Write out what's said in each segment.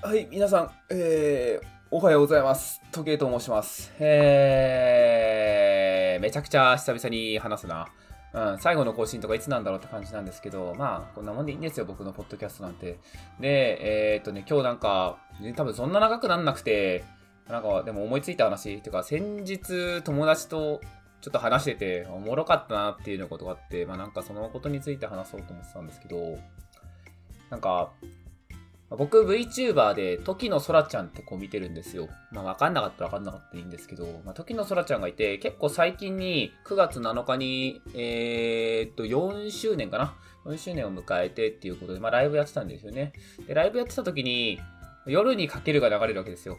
はい、皆さん、えー、おはようございます。時計と申します。えー、めちゃくちゃ久々に話すな。うん、最後の更新とかいつなんだろうって感じなんですけど、まあ、こんなもんでいいんですよ、僕のポッドキャストなんて。で、えー、っとね、今日なんか、ね多分そんな長くなんなくて、なんか、でも思いついた話、っていうか、先日友達とちょっと話してて、おもろかったなっていうのことがあって、まあなんかそのことについて話そうと思ってたんですけど、なんか、僕 VTuber で時の空ちゃんって子見てるんですよ。まあわかんなかったらわかんなかったらいいんですけど、まあ、時の空ちゃんがいて、結構最近に9月7日に、えー、っと4周年かな ?4 周年を迎えてっていうことで、まあライブやってたんですよね。で、ライブやってた時に、夜にかけるが流れるわけですよ。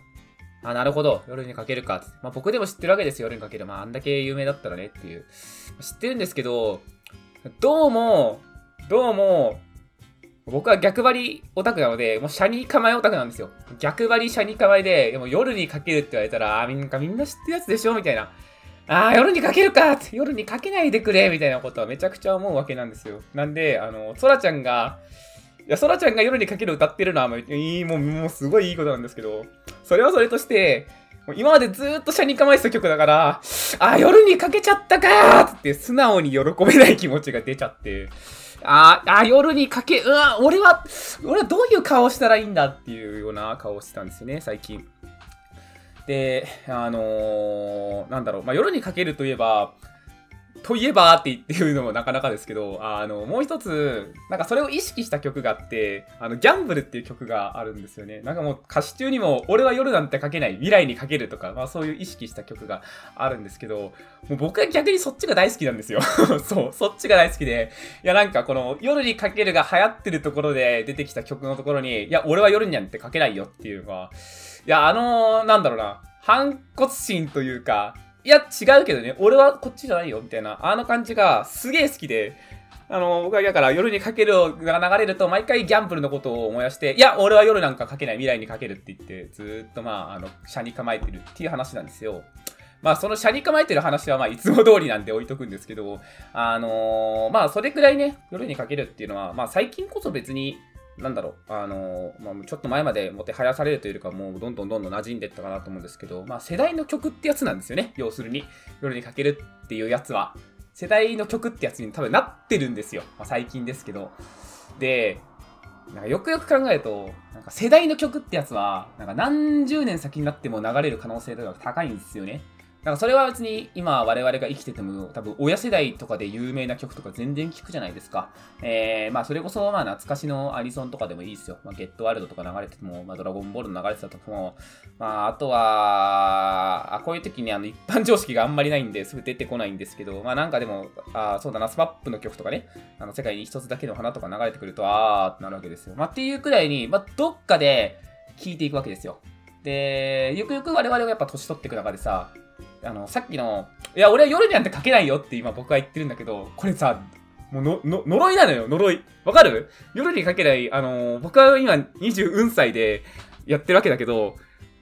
あ、なるほど。夜にかけるか。まあ僕でも知ってるわけですよ。夜にかける。まああんだけ有名だったらねっていう。知ってるんですけど、どうも、どうも、僕は逆張りオタクなので、もうシャニ構えオタクなんですよ。逆張りシャニ構えで、でも夜にかけるって言われたら、あ、みんなみんな知ってるやつでしょみたいな。ああ、夜にかけるかって夜にかけないでくれみたいなことはめちゃくちゃ思うわけなんですよ。なんで、あの、ソラちゃんが、いや、ソラちゃんが夜にかける歌ってるのは、もう、いい、もう、もうすごいいいことなんですけど、それはそれとして、今までずっとシャニ構えてた曲だから、あ、夜にかけちゃったかーって素直に喜べない気持ちが出ちゃって、ああ、夜にかけ、うわ、俺は、俺はどういう顔したらいいんだっていうような顔をしてたんですよね、最近。で、あのー、なんだろう、まあ、夜にかけるといえば、といえばって言っていうのもなかなかですけど、あの、もう一つ、なんかそれを意識した曲があって、あの、ギャンブルっていう曲があるんですよね。なんかもう歌詞中にも、俺は夜なんて書けない、未来にかけるとか、まあそういう意識した曲があるんですけど、もう僕は逆にそっちが大好きなんですよ。そう、そっちが大好きで、いやなんかこの夜にかけるが流行ってるところで出てきた曲のところに、いや、俺は夜になんて書けないよっていうのは、いや、あのー、なんだろうな、反骨心というか、いや、違うけどね、俺はこっちじゃないよ、みたいな、あの感じがすげえ好きで、あの、僕はだから夜にかけるが流れると、毎回ギャンブルのことを思い出して、いや、俺は夜なんかかけない、未来にかけるって言って、ずっとまあ、あの、車に構えてるっていう話なんですよ。まあ、その車に構えてる話は、まあ、いつも通りなんで置いとくんですけど、あのー、まあ、それくらいね、夜にかけるっていうのは、まあ、最近こそ別に、なんだろう、あの、まあ、ちょっと前までもてはやされるというか、もうどんどんどんどん馴染んでったかなと思うんですけど、まあ、世代の曲ってやつなんですよね。要するに。夜にかけるっていうやつは。世代の曲ってやつに多分なってるんですよ。まあ、最近ですけど。で、なんかよくよく考えると、なんか世代の曲ってやつは、なんか何十年先になっても流れる可能性とか高いんですよね。なんかそれは別に今我々が生きてても多分親世代とかで有名な曲とか全然聞くじゃないですか。えー、まあそれこそまあ懐かしのアニソンとかでもいいですよ。まあゲットワールドとか流れてても、まあドラゴンボールの流れてたとかも、まああとは、あこういう時にあの一般常識があんまりないんですぐ出てこないんですけど、まあなんかでも、あそうだな、スマップの曲とかね、あの世界に一つだけの花とか流れてくると、あーってなるわけですよ。まあっていうくらいに、まあどっかで聴いていくわけですよ。で、ゆくゆく我々がやっぱ年取っていく中でさ、あの、さっきの、いや、俺は夜になんて書けないよって今僕は言ってるんだけど、これさ、もうの、の、呪いなのよ、呪い。わかる？夜に書けない、あの僕は今24歳でやってるわけだけど、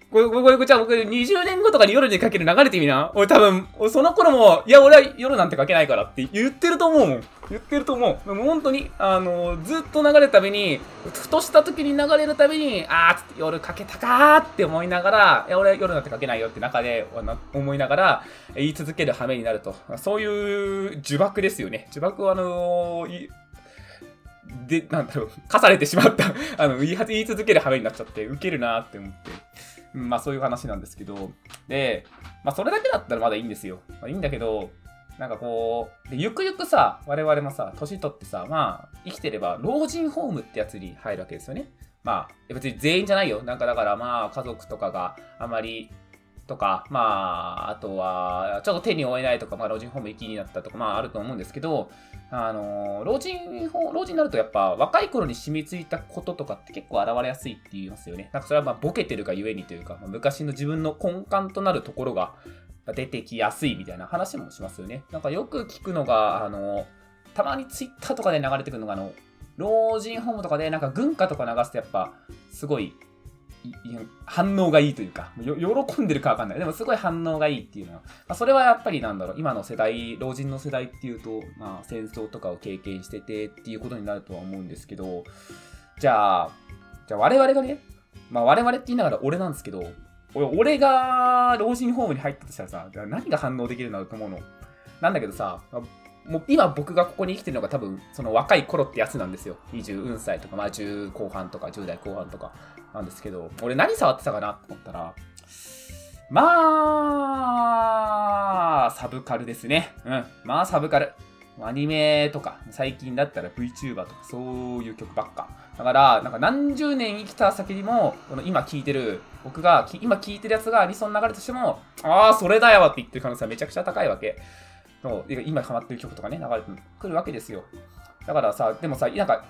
これ、これ、じゃあ僕20年後とかに夜にかける流れてみな。俺多分、その頃も、いや、俺は夜なんてかけないからって言ってると思うもん。言ってると思う。でも本当に、あの、ずっと流れるたびに、ふとした時に流れるたびに、あーつって夜かけたかーって思いながら、いや、俺は夜なんてかけないよって中で思いながら、言い続ける羽目になると。そういう呪縛ですよね。呪縛はあのー、で、なんだろう、課されてしまったあの、言い言い続ける羽目になっちゃって、ウケるなーって思って。まあそういう話なんですけど、で、まあそれだけだったらまだいいんですよ。まあいいんだけど、なんかこう、でゆくゆくさ、我々もさ、年取ってさ、まあ、生きてれば、老人ホームってやつに入るわけですよね。まあ、別に全員じゃないよ。なんかだからまあ、家族とかがあまりとか、まあ、あとは、ちょっと手に負えないとか、まあ、老人ホーム行きになったとか、まあ、あると思うんですけど、あの、老人、老人になるとやっぱ、若い頃に染みついたこととかって結構現れやすいって言いますよね。なんかそれはまあ、ボケてるがゆえにというか、まあ、昔の自分の根幹となるところが出てきやすいみたいな話もしますよね。なんかよく聞くのが、あの、たまにツイッターとかで流れてくるのが、あの、老人ホームとかでなんか軍歌とか流すとやっぱ、すごい反応がいいというか、喜んでるかわかんない。でもすごい反応がいいっていうのは、まあ、それはやっぱりなんだろう、今の世代、老人の世代っていうと、まあ戦争とかを経験しててっていうことになるとは思うんですけど、じゃあ、じゃあ我々がね、まあ我々って言いながら俺なんですけど、俺が老人ホームに入ったとしたらさ、何が反応できるんだろうと思うの。なんだけどさ、もう今僕がここに生きてるのが多分その若い頃ってやつなんですよ。20歳とか、まあ10後半とか10代後半とかなんですけど、俺何触ってたかなと思ったら、まあ、サブカルですね。うん。まあサブカル。アニメとか、最近だったら VTuber とか、そういう曲ばっか。だから、なんか何十年生きた先にも、この今聴いてる、僕が今聴いてるやつがアニソン流れとしても、ああ、それだよって言ってる可能性はめちゃくちゃ高いわけ。今ハマってる曲とかね、流れてくるわけですよ。だからさ、でもさ、なんか、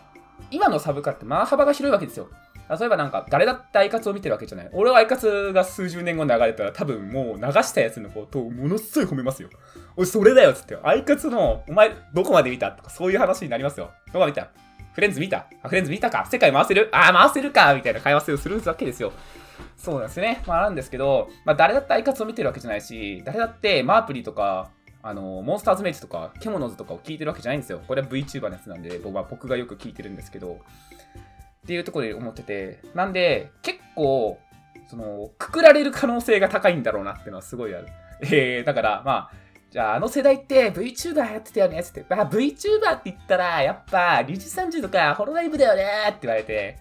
今のサブカルってまあ幅が広いわけですよ。例えばなんか、誰だってアイカツを見てるわけじゃない。俺はアイカツが数十年後流れたら多分もう流したやつのことをものすごい褒めますよ。俺それだよっつって。アイカツの、お前どこまで見たとかそういう話になりますよ。どこまで見た？フレンズ見た？あ、フレンズ見たか世界回せる？あ、回せるかみたいな会話をするわけですよ。そうなんですね。まあなんですけど、まあ誰だってアイカツを見てるわけじゃないし、誰だってマープリとか、あの、モンスターズメイツとか、ケモノズとかを聞いてるわけじゃないんですよ。これは VTuber のやつなんで、僕は僕がよく聞いてるんですけど、っていうところで思ってて、なんで、結構、その、くくられる可能性が高いんだろうなっていうのはすごいある。えー、だから、まあ、じゃあ、あの世代って VTuber やってたよねってって、あ、VTuber って言ったら、やっぱ、リュウジ30とか、ホロライブだよねって言われて、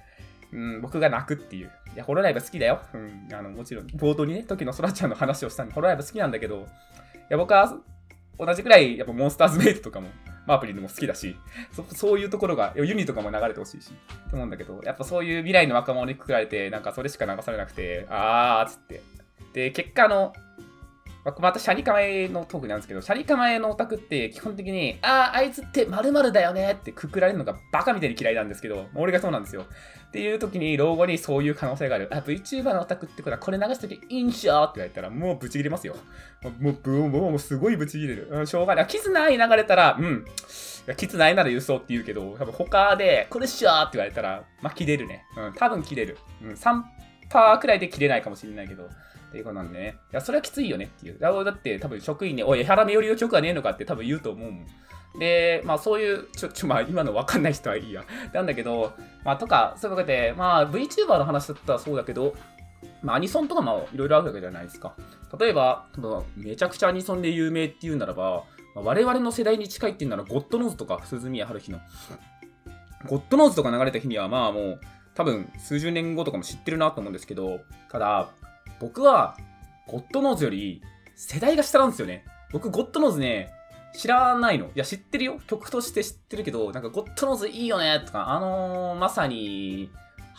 うん、僕が泣くっていう。いや、ホロライブ好きだよ。うん、あの、もちろん、冒頭にね、時のそらちゃんの話をしたんで、ホロライブ好きなんだけど、いや、僕は、同じくらい、やっぱモンスターズメイトとかもマープリンでも好きだし、そそういうところが、ユニとかも流れてほしいし、と思うんだけど、やっぱそういう未来の若者にくくられて、なんかそれしか流されなくて、あーっつって。で、結果、の、ままたシャリ構えのトークなんですけど、シャリ構えのオタクって基本的に、ああ、あいつって〇〇だよねってくくられるのがバカみたいに嫌いなんですけど、俺がそうなんですよ。っていう時に老後にそういう可能性がある。あ、VTuber のオタクってことはこれ流すときいいんしょって言われたらもうブチ切れますよ。もう、もう、もうすごいブチ切れる。うん、しょうがない。キズない流れたら、うん。キズないなら輸送って言うけど、多分他で、これっしょーって言われたら、まあ、切れるね。うん、多分切れる。うん、3パーくらいで切れないかもしれないけど。っていうことなんでね。いや、それはきついよねっていう。だって多分職員に、おい、江原めよりの曲はねえのかって多分言うと思うもん。で、まあそういう、ちょ、ちょ、まあ今のわかんない人はいいや。なんだけど、まあとか、そういうわけで、まあ VTuber の話だったらそうだけど、まあアニソンとかもいろいろあるわけじゃないですか。例えば、めちゃくちゃアニソンで有名っていうならば、まあ、我々の世代に近いっていうなら、 God knowsとか、涼宮ハルヒの。 God knowsとか流れた日には、まあもう、多分数十年後とかも知ってるなと思うんですけど、ただ、僕は、 God knowsより世代が下なんですよね。僕、 God knowsね、知らないの。いや、知ってるよ。曲として知ってるけど、なんか、 God knowsいいよねとか、あのー、まさに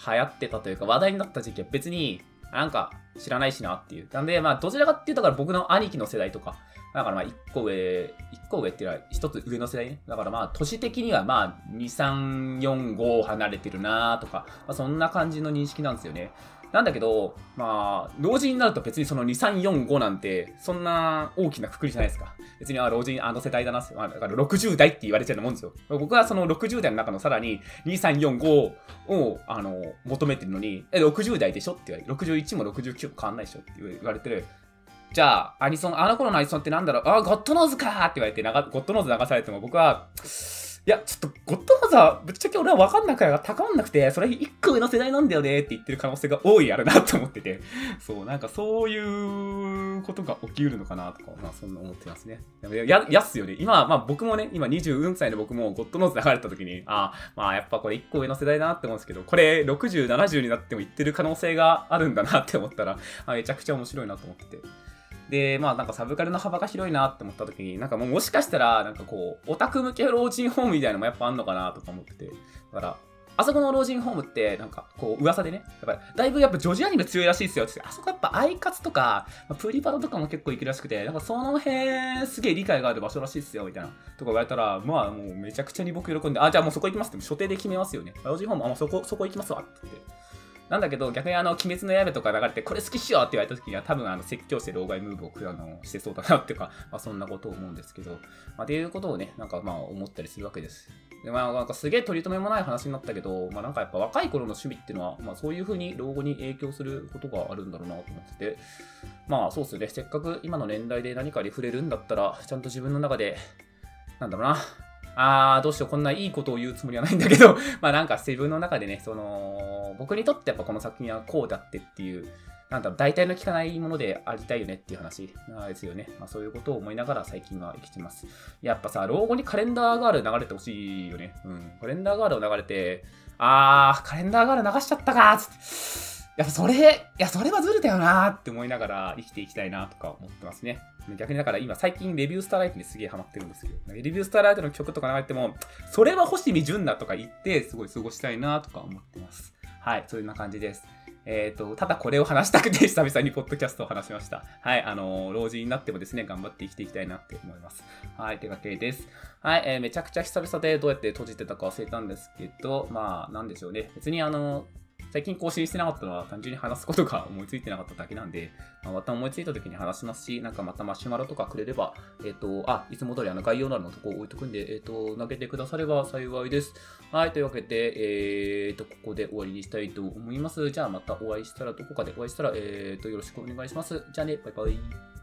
流行ってたというか、話題になった時期は別に、なんか、知らないしなっていう。なんで、まあ、どちらかっていうと、僕の兄貴の世代とか、だからまあ、1個上、1個上っていうのは1つ上の世代ね。だからまあ、年的にはまあ、2、3、4、5離れてるなとか、まあ、そんな感じの認識なんですよね。なんだけど、まあ、老人になると別にその2、3、4、5なんて、そんな大きなくくりじゃないですか。別に、あ、老人、あの世代だな、まあ、だから60代って言われちゃうもんですよ。僕はその60代の中のさらに、2、3、4、5を、あの、求めてるのに、え、60代でしょって言われる。61も69も変わんないでしょって言われてる。じゃあ、アニソン、あの頃のアニソンってなんだろう？あ、ゴッドノーズかって言われて、ゴッドノーズ流されても僕は、いや、ちょっと、ゴッドファーザー、ぶっちゃけ俺は分かんなくて、高まんなくて、それ一個上の世代なんだよねって言ってる可能性が多いあるなと思ってて、そう、なんかそういうことが起きうるのかなとか、まあそんな思ってますね。や、やっすよね。今、まあ僕もね、今24歳の僕もゴッドノーズ流れた時に、ああ、まあやっぱこれ一個上の世代だなって思うんですけど、これ60、70になっても言ってる可能性があるんだなって思ったら、あめちゃくちゃ面白いなと思ってて。で、まあなんかサブカルの幅が広いなって思った時に、なんかもうもしかしたら、なんかこう、オタク向け老人ホームみたいなのもやっぱあんのかなとか思ってて。だから、あそこの老人ホームって、なんか、こう、噂でね、やっぱ、だいぶやっぱ女児アニメ強いらしいですよって、あそこやっぱアイカツとか、プリパラとかも結構行くらしくて、なんかその辺、すげえ理解がある場所らしいですよ、みたいな。とか言われたら、まあもうめちゃくちゃに僕喜んで、あ、じゃあもうそこ行きますって、所定で決めますよね。老人ホーム、あ、もうそこ、そこ行きますわって言って。なんだけど、逆にあの、鬼滅の刃とか流れて、これ好きっしよって言われた時には、多分あの、説教して老害ムーブをあのしてそうだなっていうか、まあ、そんなことを思うんですけど、まあ、っていうことをね、なんかまあ、思ったりするわけです。で、まあ、なんかすげえ取り留めもない話になったけど、まあ、なんかやっぱ若い頃の趣味っていうのは、まあ、そういう風に老後に影響することがあるんだろうなと思ってて、まあ、そうっすね、せっかく今の年代で何かに触れるんだったら、ちゃんと自分の中で、なんだろうな、あー、どうしよう、こんないいことを言うつもりはないんだけど、まあなんか自分の中でね、その、僕にとってやっぱこの作品はこうだってっていう、なんだろう、大体の効かないものでありたいよねっていう話なんですよね。まあそういうことを思いながら最近は生きてます。やっぱさ、老後にカレンダーガール流れてほしいよね。うん。カレンダーガールを流れて、あー、カレンダーガール流しちゃったかーつって。やっぱそれ、いや、それはずるだよなーって思いながら生きていきたいなとか思ってますね。逆にだから今最近レビュースターライトにすげえハマってるんですけど、レビュースターライトの曲とか流れても、それは星見純だとか言って、すごい過ごしたいなとか思ってます。はい、そんな感じです。えっ、ー、と、ただこれを話したくて、久々にポッドキャストを話しました。はい、あのー、老人になってもですね、頑張って生きていきたいなって思います。はい、というわけです。はい、えー、めちゃくちゃ久々でどうやって閉じてたか忘れたんですけど、まあ、なんでしょうね。別にあのー最近更新してなかったのは単純に話すことが思いついてなかっただけなんで、まあ、また思いついた時に話しますし、なんかまたマシュマロとかくれれば、えっ、ー、と、あ、いつも通りあの概要欄のとこ置いとくんで、えっ、ー、と、投げてくだされば幸いです。はい、というわけで、えっ、ー、と、ここで終わりにしたいと思います。じゃあまたお会いしたら、どこかでお会いしたら、えっ、と、よろしくお願いします。じゃあね、バイバイ。